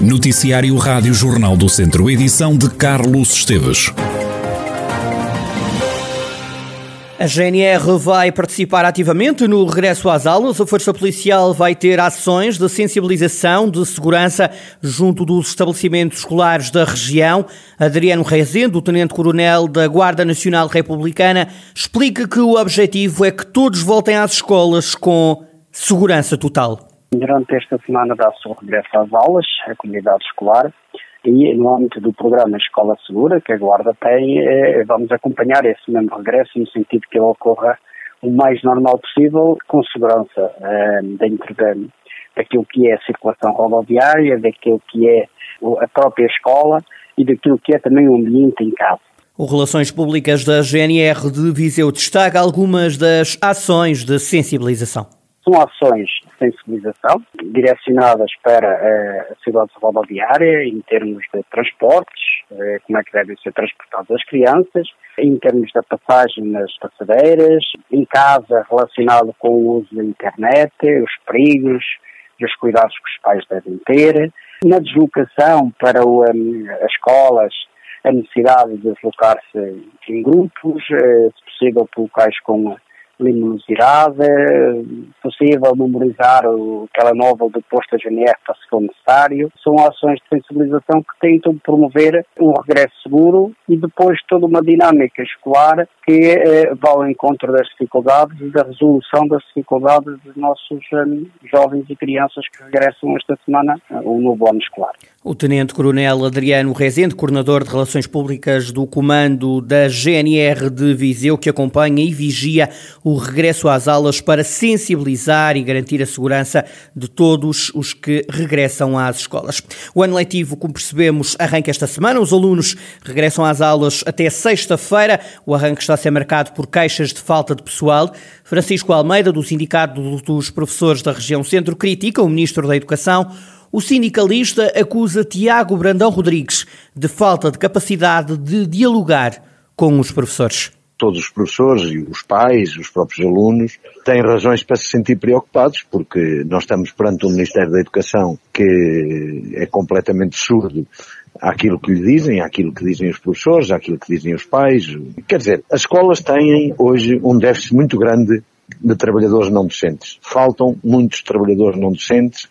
Noticiário Rádio Jornal do Centro, edição de Carlos Esteves. A GNR vai participar ativamente no regresso às aulas. A Força Policial vai ter ações de sensibilização de segurança junto dos estabelecimentos escolares da região. Adriano Rezende, o Tenente-Coronel da Guarda Nacional Republicana, explica que o objetivo é que todos voltem às escolas com segurança total. Durante esta semana dá-se o regresso às aulas, a comunidade escolar, e no âmbito do programa Escola Segura, que a Guarda tem, eh, vamos acompanhar esse mesmo regresso no sentido que ele ocorra o mais normal possível, com segurança eh, dentro daquilo que é a circulação rodoviária, daquilo que é a própria escola e daquilo que é também o ambiente em casa. O Relações Públicas da GNR de Viseu destaca algumas das ações de sensibilização. São ações sensibilização direcionadas para eh, a segurança rodoviária em termos de transportes, eh, como é que devem ser transportadas as crianças, em termos da passagem nas passadeiras, em casa relacionado com o uso da internet, os perigos e os cuidados que os pais devem ter, na deslocação para o, as escolas, a necessidade de deslocar-se em grupos, eh, se possível por locais com luminosidade, possível memorizar o telemóvel do posto GNR para se for necessário. São ações de sensibilização que tentam promover um regresso seguro e depois toda uma dinâmica escolar que eh, vai ao encontro das dificuldades e da resolução das dificuldades dos nossos um, jovens e crianças que regressam esta semana ao um novo ano escolar. O Tenente-Coronel Adriano Rezende, coordenador de Relações Públicas do Comando da GNR de Viseu, que acompanha e vigia o regresso às aulas para sensibilizar e garantir a segurança de todos os que regressam às escolas. O ano letivo, como percebemos, arranca esta semana. Os alunos regressam às aulas até sexta-feira. O arranque está a ser marcado por queixas de falta de pessoal. Francisco Almeida, do Sindicato dos Professores da Região Centro, critica o Ministro da Educação o sindicalista acusa Tiago Brandão Rodrigues de falta de capacidade de dialogar com os professores todos os professores e os pais, os próprios alunos, têm razões para se sentir preocupados, porque nós estamos perante um Ministério da Educação que é completamente surdo àquilo que lhe dizem, àquilo que dizem os professores, àquilo que dizem os pais. Quer dizer, as escolas têm hoje um déficit muito grande de trabalhadores não docentes. Faltam muitos trabalhadores não docentes.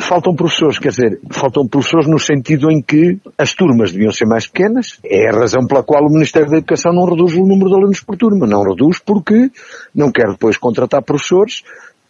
Faltam professores, quer dizer, faltam professores no sentido em que as turmas deviam ser mais pequenas. É a razão pela qual o Ministério da Educação não reduz o número de alunos por turma. Não reduz porque não quer depois contratar professores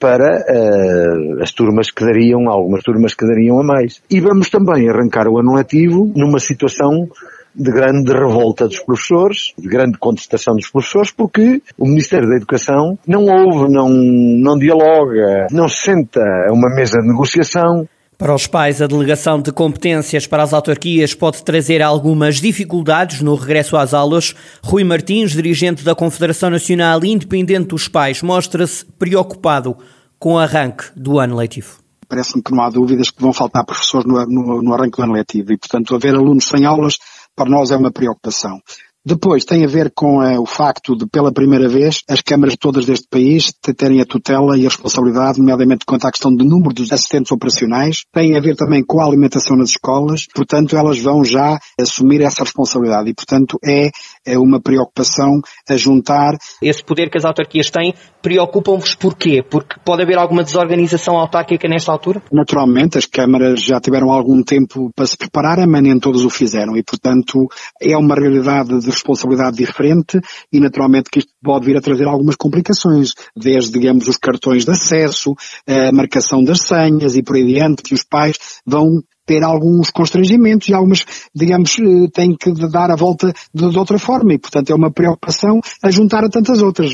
para uh, as turmas que dariam, algumas turmas que dariam a mais. E vamos também arrancar o ano letivo numa situação de grande revolta dos professores, de grande contestação dos professores, porque o Ministério da Educação não ouve, não, não dialoga, não se senta a uma mesa de negociação. Para os pais, a delegação de competências para as autarquias pode trazer algumas dificuldades no regresso às aulas. Rui Martins, dirigente da Confederação Nacional Independente dos Pais, mostra-se preocupado com o arranque do ano letivo parece-me que não há dúvidas que vão faltar professores no, no, no, arranque do ano letivo e, portanto, haver alunos sem aulas para nós é uma preocupação. Depois tem a ver com uh, o facto de, pela primeira vez, as câmaras todas deste país terem a tutela e a responsabilidade, nomeadamente quanto à questão do número dos assistentes operacionais. Tem a ver também com a alimentação nas escolas. Portanto, elas vão já assumir essa responsabilidade e, portanto, é, é uma preocupação a juntar. Esse poder que as autarquias têm preocupam-vos porquê? Porque pode haver alguma desorganização autárquica nesta altura? Naturalmente, as câmaras já tiveram algum tempo para se prepararem, mas nem todas o fizeram e, portanto, é uma realidade de responsabilidade diferente e naturalmente que isto pode vir a trazer algumas complicações, desde, digamos, os cartões de acesso, a marcação das senhas e por aí adiante, que os pais vão ter alguns constrangimentos e algumas, digamos, eh, têm que dar a volta de, de outra forma e, portanto, é uma preocupação a juntar a tantas outras.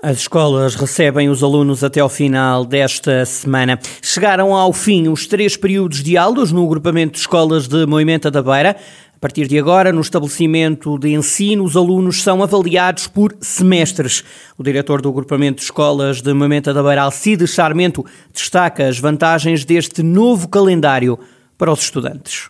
As escolas recebem os alunos até ao final desta semana. Chegaram ao fim os três períodos de aulas no agrupamento de escolas de Moimenta da Beira. A partir de agora, no estabelecimento de ensino, os alunos são avaliados por semestres. O diretor do agrupamento de escolas de Moimenta da Beira, Alcide Charmento, destaca as vantagens deste novo calendário para os estudantes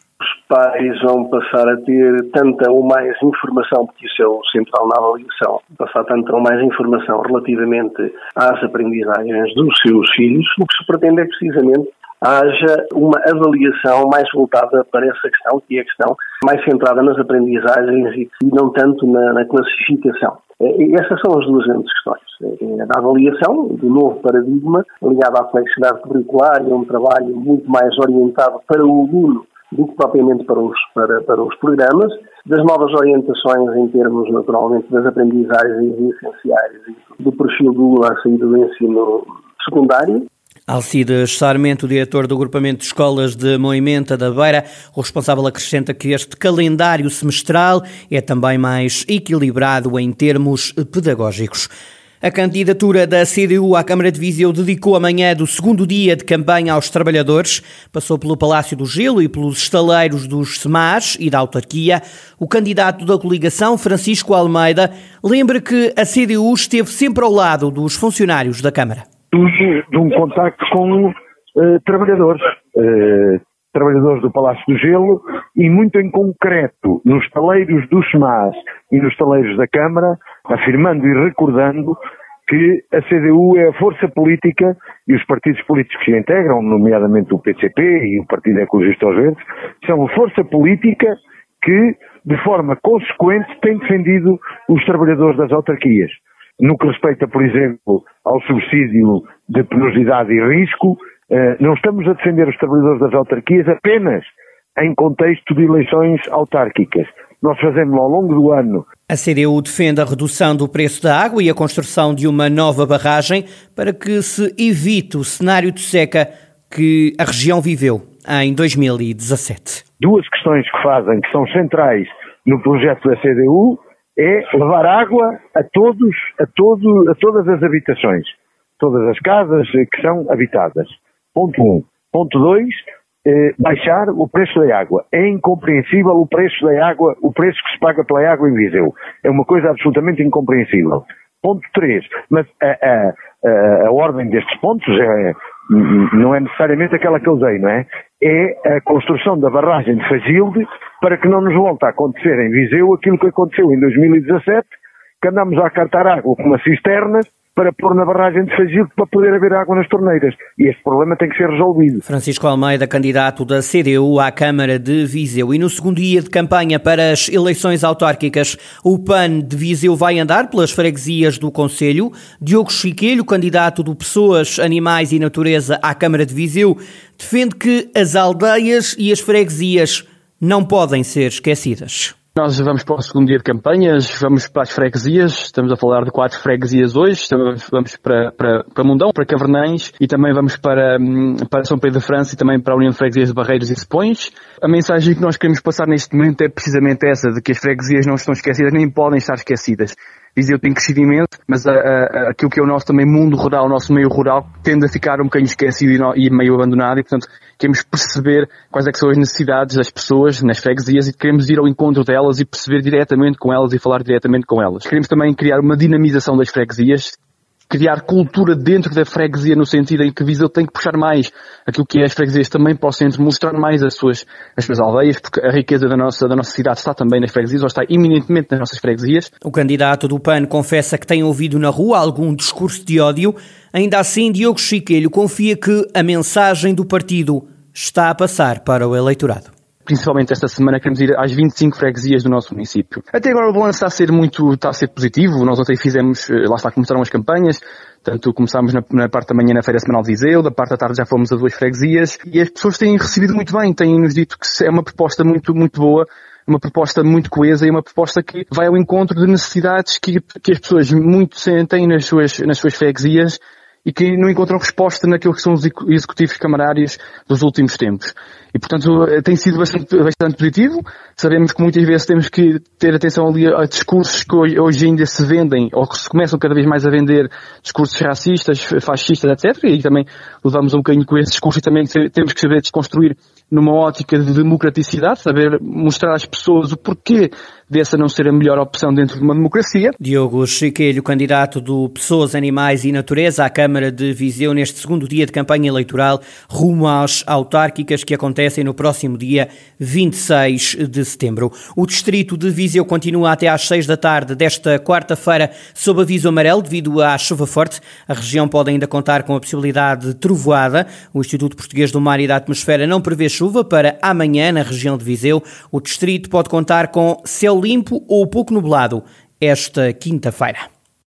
pais vão passar a ter tanta ou mais informação, porque isso é o central na avaliação, passar tanta ou mais informação relativamente às aprendizagens dos seus filhos, o que se pretende é precisamente haja uma avaliação mais voltada para essa questão, que é a questão mais centrada nas aprendizagens e não tanto na, na classificação. E essas são as duas grandes questões. É a avaliação do novo paradigma, ligado à flexibilidade curricular e a um trabalho muito mais orientado para o aluno do que propriamente para os, para, para os programas, das novas orientações em termos, naturalmente, das aprendizagens essenciais e do perfil do saída do ensino secundário. Alcides Sarmento, diretor do agrupamento de escolas de Moimenta da Beira, o responsável acrescenta que este calendário semestral é também mais equilibrado em termos pedagógicos. A candidatura da CDU à Câmara de Viseu dedicou amanhã do segundo dia de campanha aos trabalhadores. Passou pelo Palácio do Gelo e pelos estaleiros dos SEMAS e da autarquia. O candidato da coligação, Francisco Almeida, lembra que a CDU esteve sempre ao lado dos funcionários da Câmara. De um contacto com uh, trabalhadores. Uh, trabalhadores do Palácio do Gelo e muito em concreto nos taleiros dos SEMAS e nos taleiros da Câmara, afirmando e recordando que a CDU é a força política e os partidos políticos que a integram, nomeadamente o PCP e o Partido Ecologista aos Verdes, são a força política que, de forma consequente, tem defendido os trabalhadores das autarquias. No que respeita, por exemplo, ao subsídio de penosidade e risco, eh, não estamos a defender os trabalhadores das autarquias apenas em contexto de eleições autárquicas. Nós fazemos ao longo do ano. A CDU defende a redução do preço da água e a construção de uma nova barragem para que se evite o cenário de seca que a região viveu em 2017. Duas questões que fazem, que são centrais no projeto da CDU, é levar água a todos, a todo, a todas as habitações, todas as casas que são habitadas. Ponto 1. Um. Ponto 2, eh, baixar o preço da água. É incompreensível o preço da água, o preço que se paga pela água em Viseu. É uma coisa absolutamente incompreensível. Ponto 3, mas a, a, a, a, ordem destes pontos é, não é necessariamente aquela que eu dei, não é? É a construção da barragem de Fagilde para que não nos volte a acontecer em Viseu aquilo que aconteceu em 2017, que andamos a cartar água com uma cisternas para pôr na barragem de Fagilde para poder haver água nas torneiras. E este problema tem que ser resolvido. Francisco Almeida, candidato da CDU à Câmara de Viseu. E no segundo dia de campanha para as eleições autárquicas, o PAN de Viseu vai andar pelas freguesias do Conselho. Diogo Chiquelho, candidato do Pessoas, Animais e Natureza à Câmara de Viseu, defende que as aldeias e as freguesias não podem ser esquecidas. Nós vamos para o segundo dia de campanhas, vamos para as freguesias, estamos a falar de quatro freguesias hoje, vamos para, para, para Mundão, para Cavernães e também vamos para, hum, para São Pedro de França e também para a União de Freguesias de Barreiros e Sepões. A mensagem que nós queremos passar neste momento é precisamente essa, de que as freguesias não estão esquecidas nem podem estar esquecidas. Viseu tem crescido imenso, mas a, a, aquilo que é o nosso também mundo rural, o nosso meio rural, tende a ficar um bocadinho esquecido e, e meio abandonado e, portanto, queremos perceber quais é são as necessidades das pessoas nas freguesias e queremos ir ao encontro delas e perceber diretamente com elas e falar diretamente com elas. Queremos também criar uma dinamização das freguesias, criar cultura dentro da freguesia no sentido em que Viseu tem que puxar mais aquilo que é as freguesias também para o centro, mostrar mais as suas, as suas aldeias, porque a riqueza da nossa, da nossa cidade está também nas freguesias, ou está eminentemente nas nossas freguesias. O candidato do PAN confessa que tem ouvido na rua algum discurso de ódio. Ainda assim, Diogo Chiquelho confia que a mensagem do partido está a passar para o eleitorado principalmente esta semana, queremos ir às 25 freguesias do nosso município. Até agora o balanço está a ser muito, está a ser positivo. Nós ontem fizemos, eh, lá está, começaram as campanhas. Tanto começámos na, na, parte da manhã na Feira Semanal de Viseu, da parte da tarde já fomos a duas freguesias e as pessoas têm recebido muito bem, têm-nos dito que é uma proposta muito, muito boa uma proposta muito coesa e uma proposta que vai ao encontro de necessidades que, que as pessoas muito sentem nas suas, nas suas freguesias e que não encontram resposta naquilo que são os executivos camarários dos últimos tempos. E, portanto, eh, tem sido bastante, bastante positivo. Sabemos que muitas vezes temos que ter atenção ali a discursos que hoje ainda se vendem, ou que se começam cada vez mais a vender discursos racistas, fascistas, etc. E também levamos um bocadinho com esse discurso e também temos que saber desconstruir numa ótica de democraticidade, saber mostrar às pessoas o porquê dessa não ser a melhor opção dentro de uma democracia. Diogo Chiquelho, candidato do Pessoas, Animais e Natureza à Câmara de Viseu neste segundo dia de campanha eleitoral rumo às autárquicas que acontecem no próximo dia 26 de setembro. O distrito de Viseu continua até às 6 da tarde desta quarta-feira sob aviso amarelo devido à chuva forte. A região pode ainda contar com a possibilidade de trovoada. O Instituto Português do Mar e da Atmosfera não prevê chuva para amanhã na região de Viseu. O distrito pode contar com céu limpo ou pouco nublado esta quinta-feira.